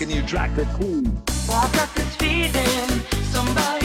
and you track the queen. I got this feeling, somebody.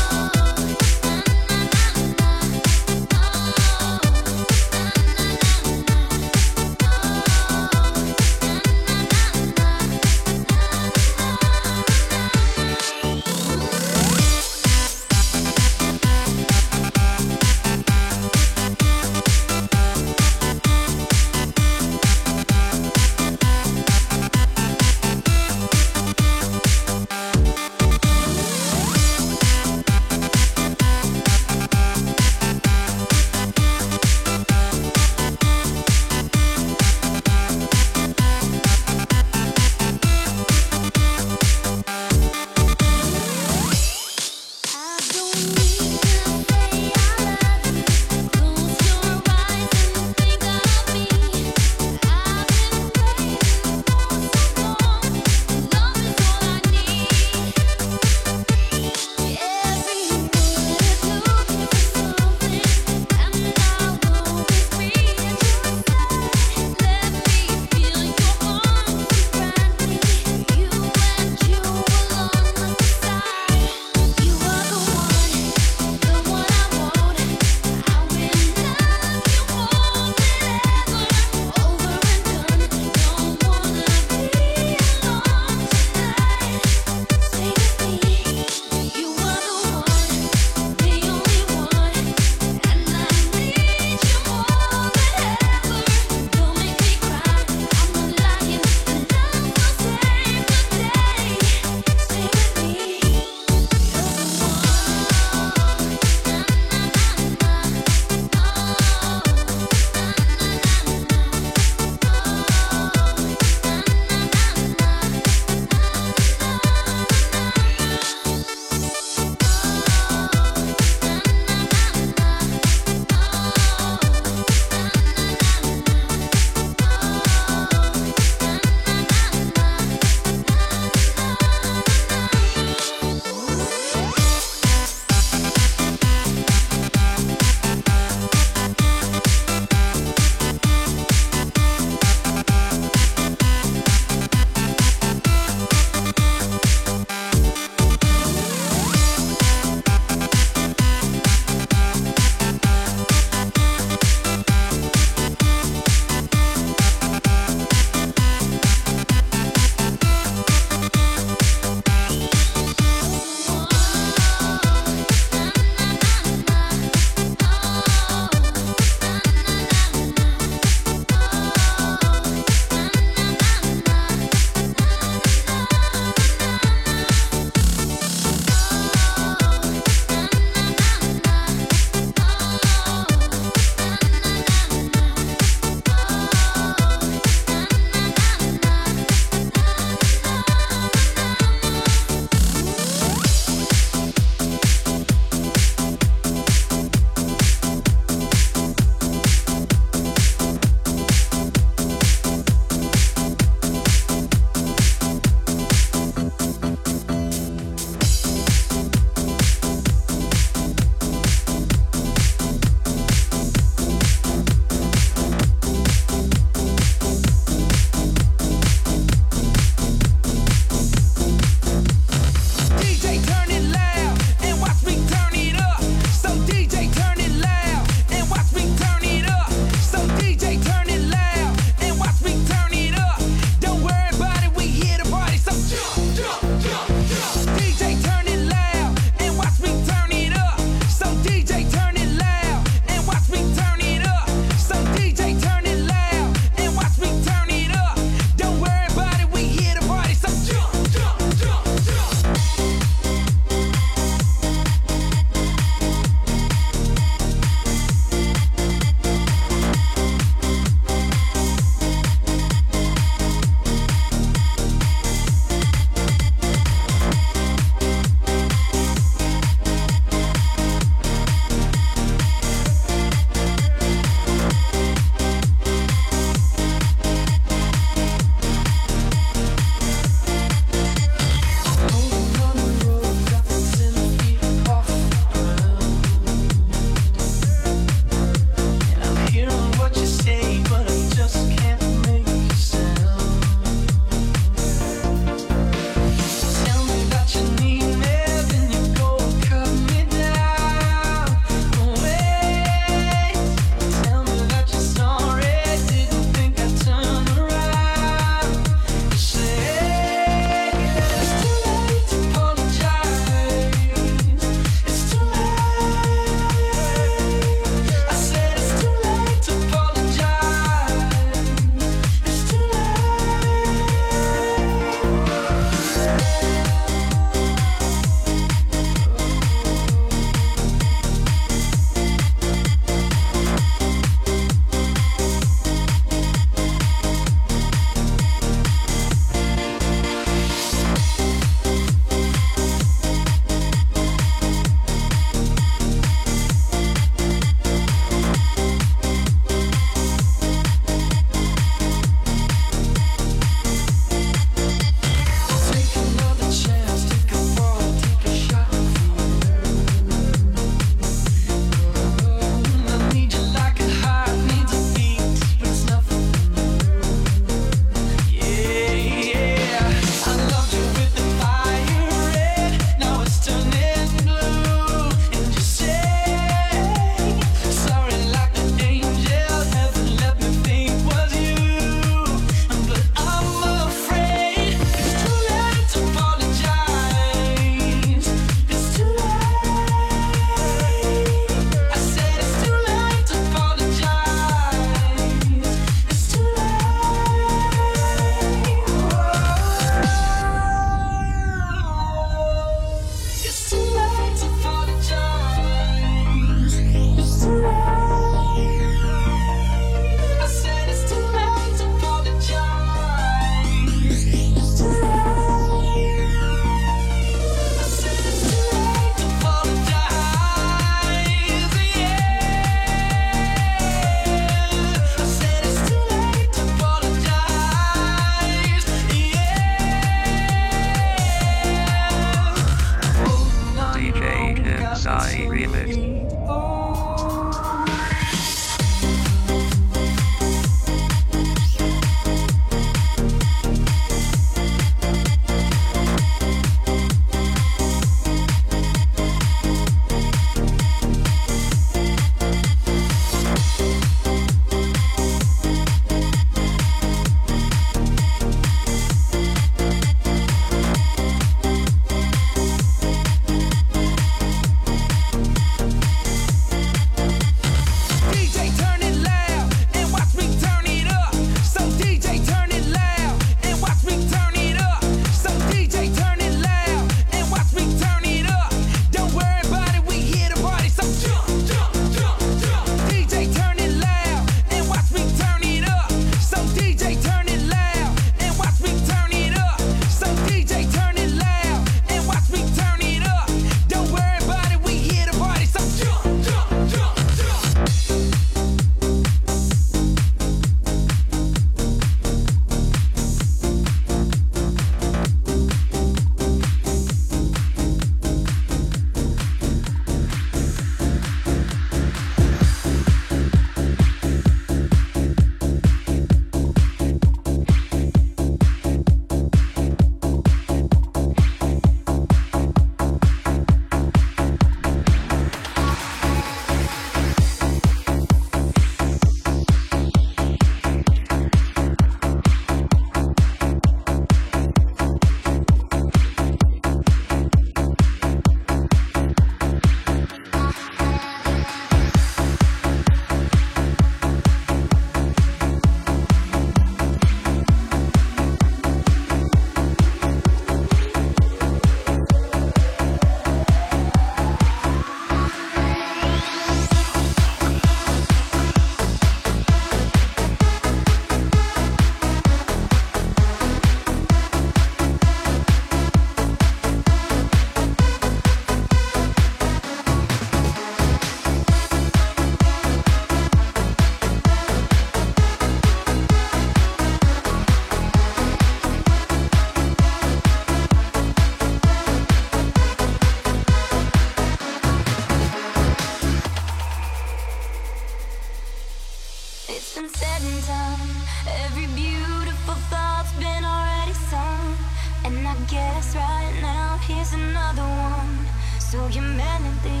so humanity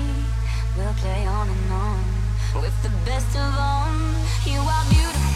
will play on and on with the best of all. You are beautiful.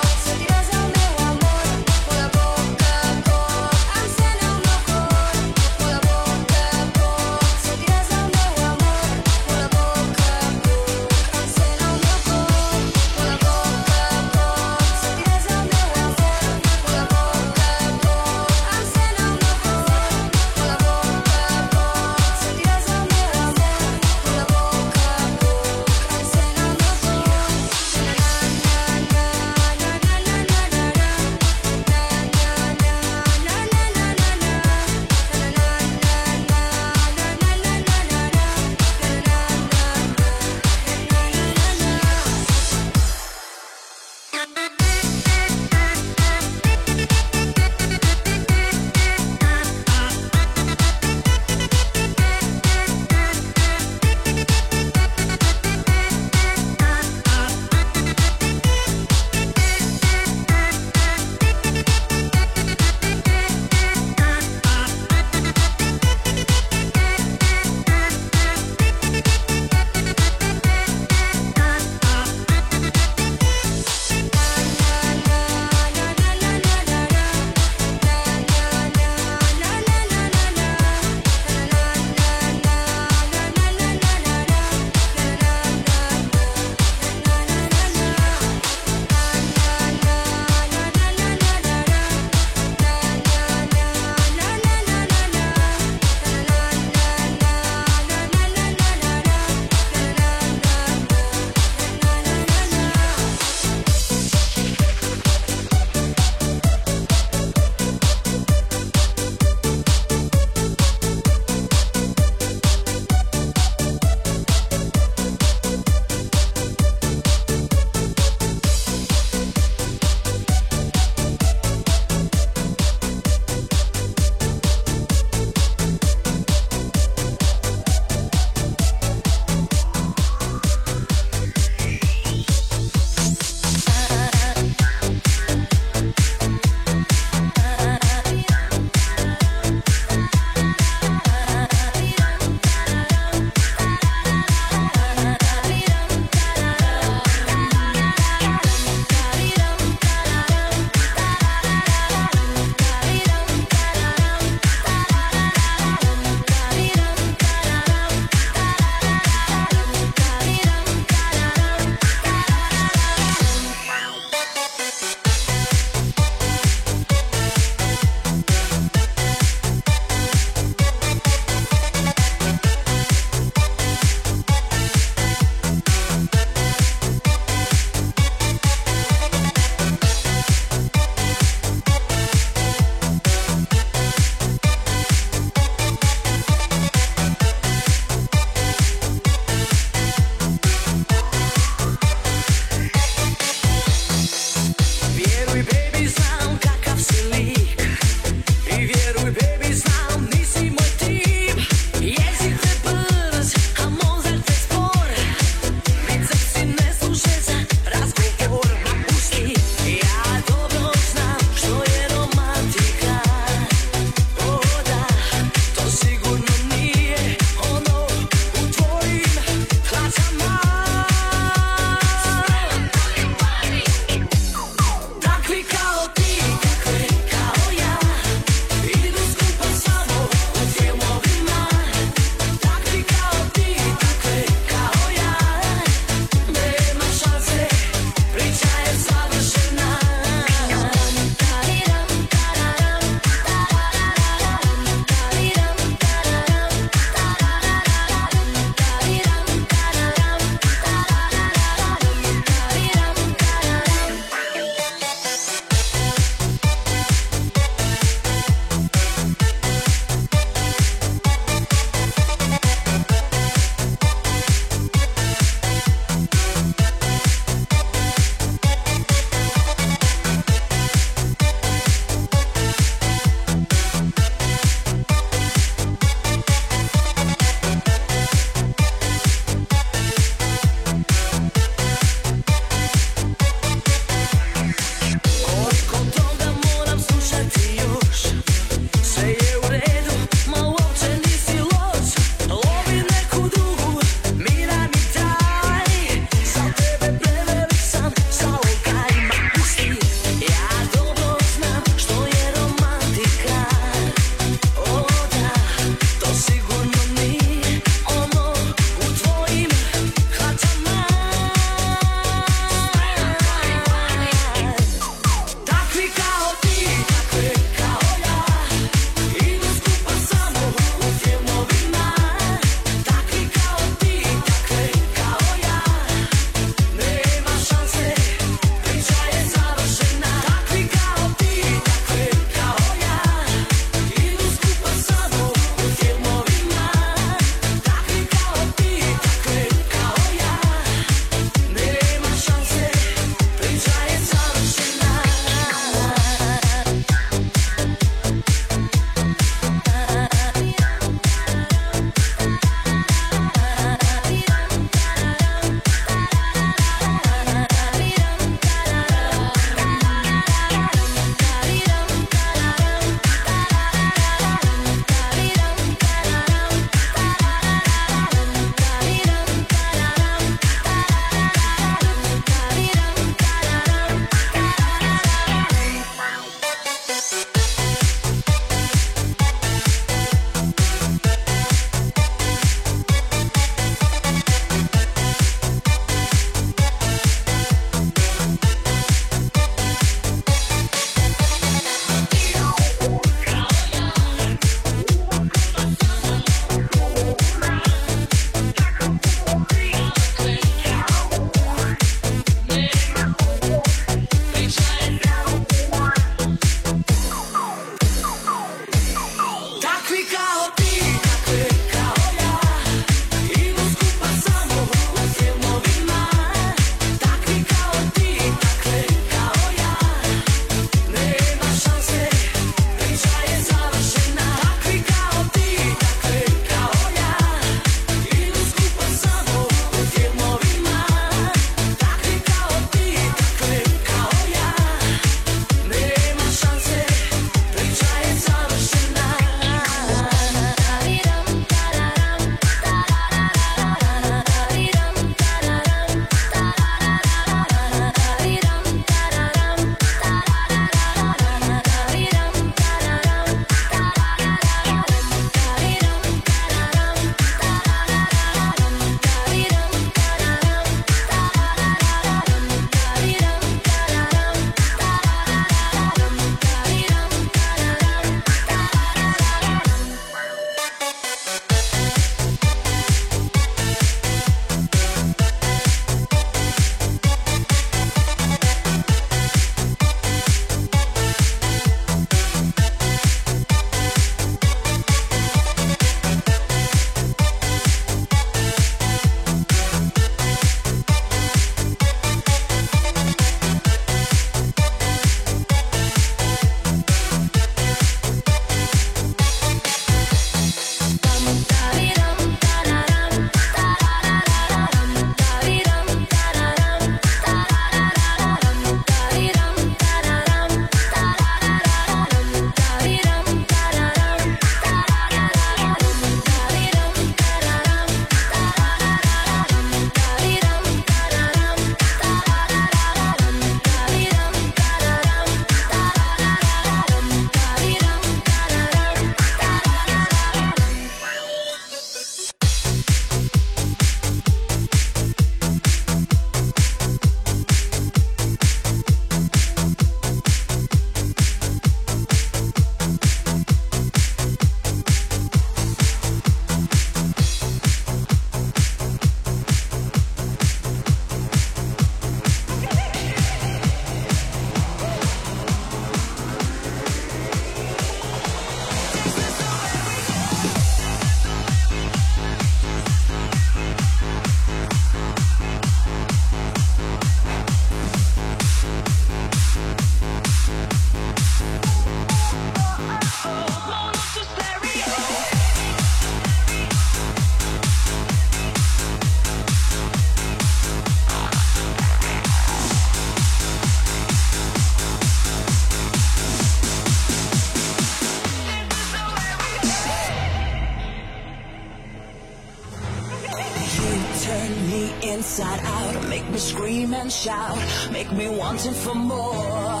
wanting for more.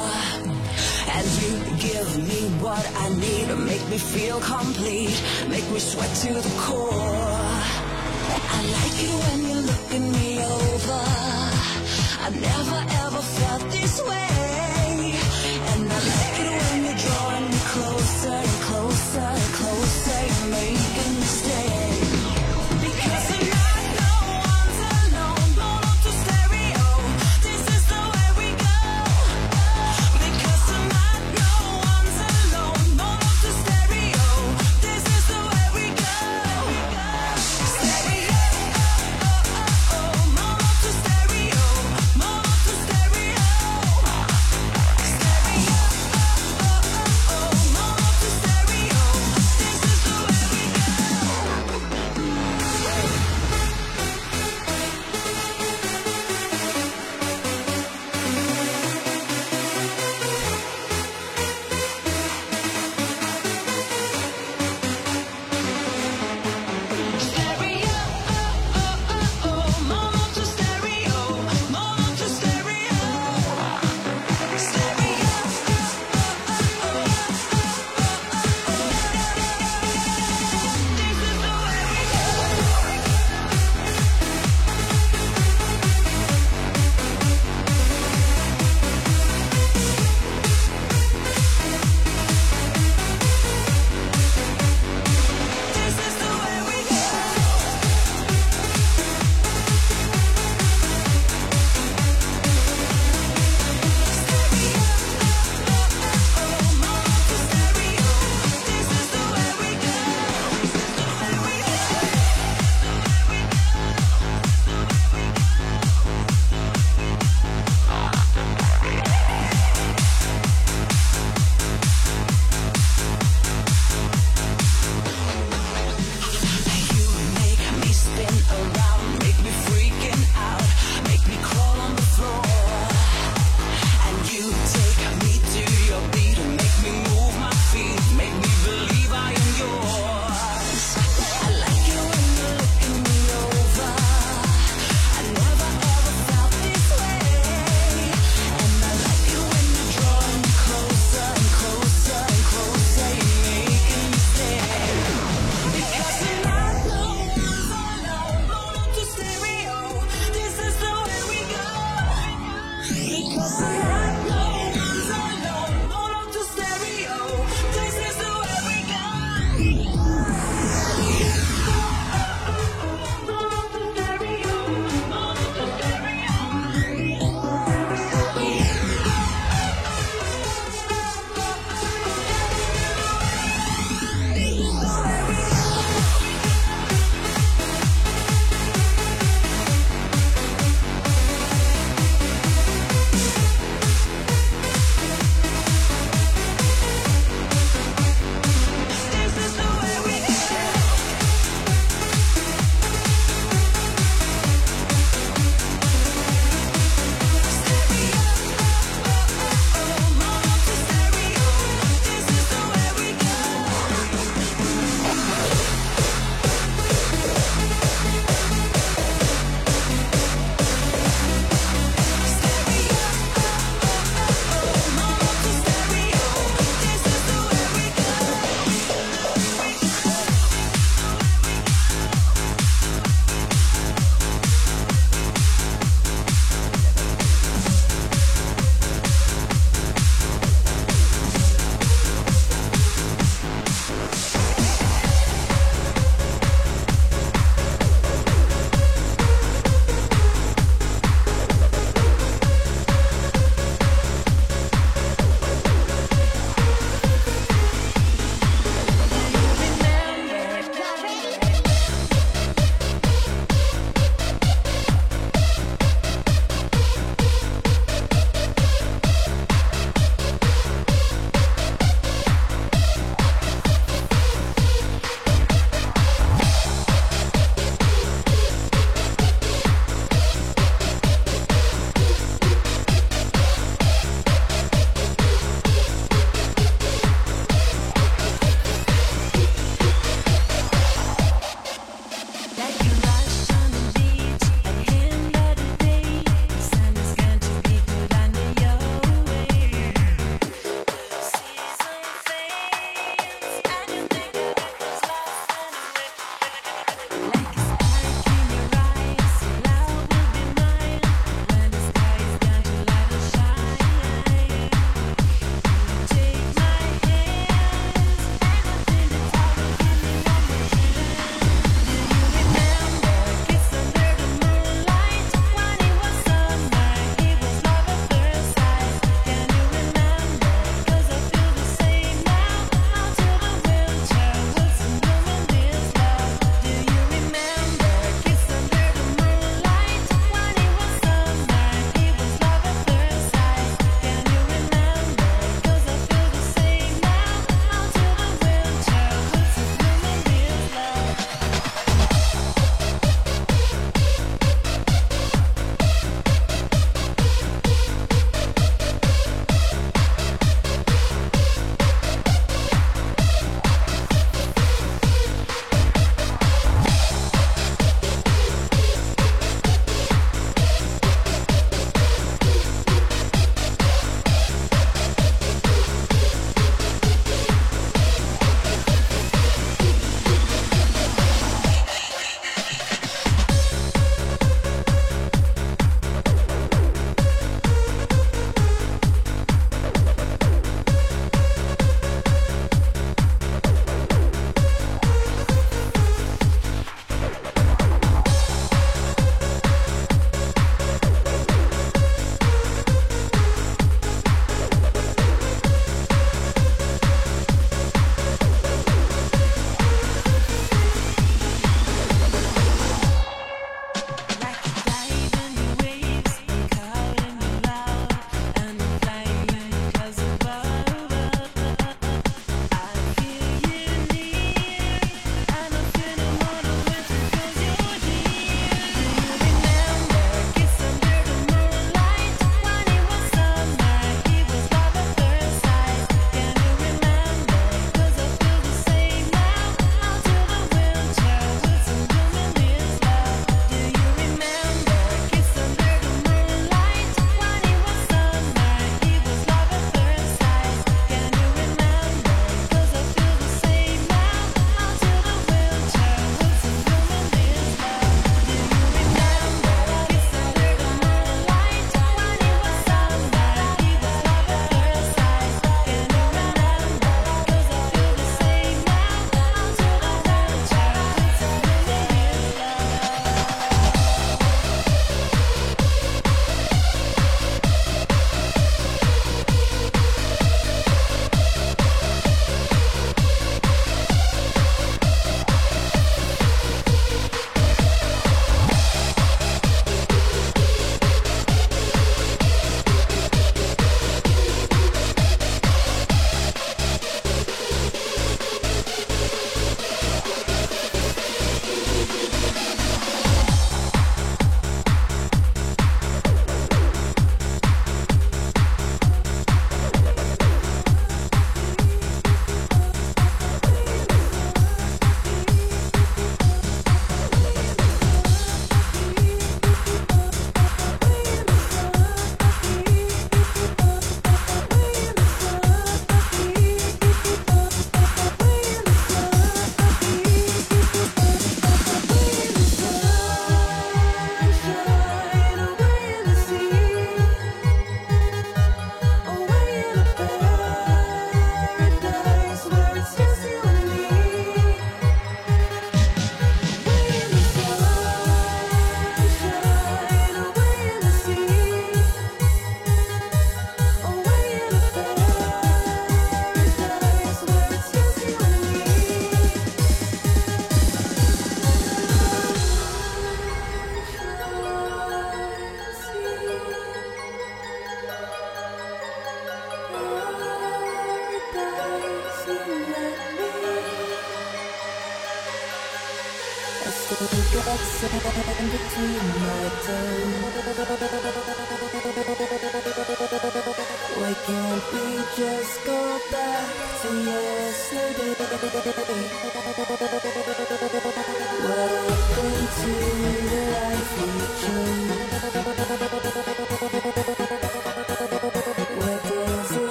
And you give me what I need, make me feel complete, make me sweat to the core.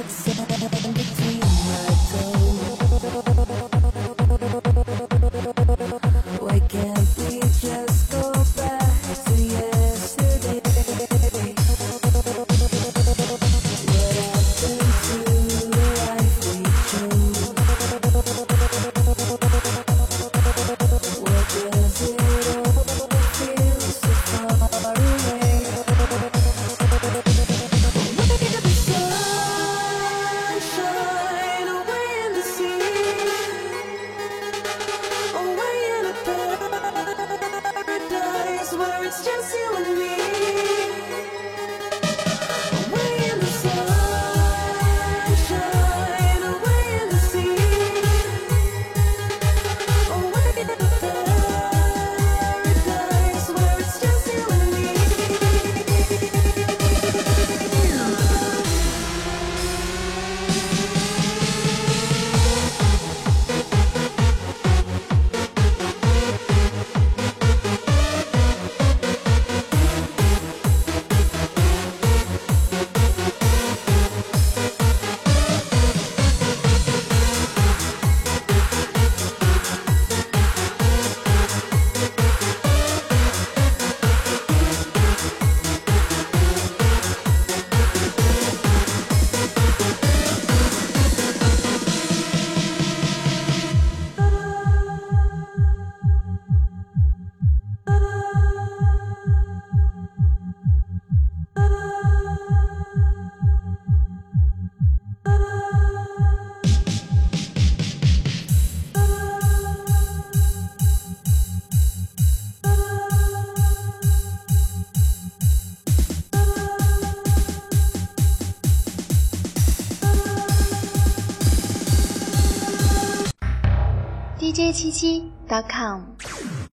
Still